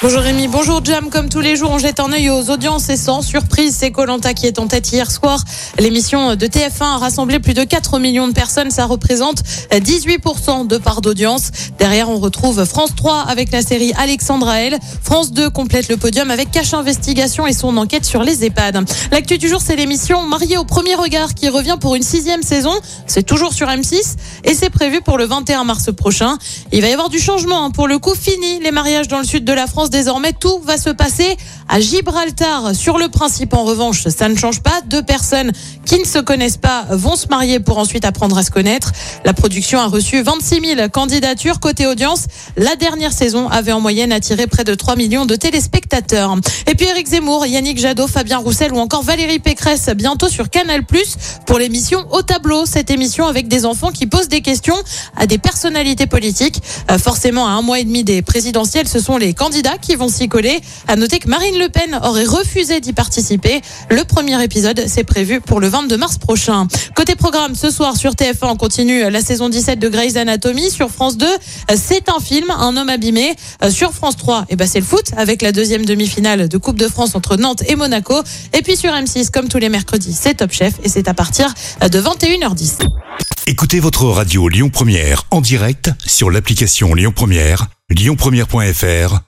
Bonjour Rémi, bonjour Jam. Comme tous les jours, on jette un œil aux audiences et sans surprise, c'est Colanta qui est en tête hier soir. L'émission de TF1 a rassemblé plus de 4 millions de personnes. Ça représente 18% de part d'audience. Derrière, on retrouve France 3 avec la série Alexandra L. France 2 complète le podium avec Cache Investigation et son enquête sur les EHPAD. L'actu du jour, c'est l'émission Mariée au premier regard qui revient pour une sixième saison. C'est toujours sur M6 et c'est prévu pour le 21 mars prochain. Il va y avoir du changement. hein. Pour le coup, fini les mariages dans le sud de la France. Désormais, tout va se passer à Gibraltar. Sur le principe, en revanche, ça ne change pas. Deux personnes qui ne se connaissent pas vont se marier pour ensuite apprendre à se connaître. La production a reçu 26 000 candidatures. Côté audience, la dernière saison avait en moyenne attiré près de 3 millions de téléspectateurs. Et puis Eric Zemmour, Yannick Jadot, Fabien Roussel ou encore Valérie Pécresse bientôt sur Canal+, pour l'émission Au Tableau. Cette émission avec des enfants qui posent des questions à des personnalités politiques. Euh, forcément, à un mois et demi des présidentielles, ce sont les candidats qui vont s'y coller. À noter que Marine Le Pen aurait refusé d'y participer. Le premier épisode, c'est prévu pour le 22 mars prochain. Côté programme, ce soir sur TF1, on continue la saison 17 de Grey's Anatomy. Sur France 2, euh, c'est un film, Un homme abîmé. Euh, Sur France 3, eh ben, c'est le foot avec la deuxième demi-finale de Coupe de France entre Nantes et Monaco. Et puis sur M6, comme tous les mercredis, c'est Top Chef et c'est à partir de 21h10. Écoutez votre radio Lyon Première en direct sur l'application Lyon Première, lyonpremière.fr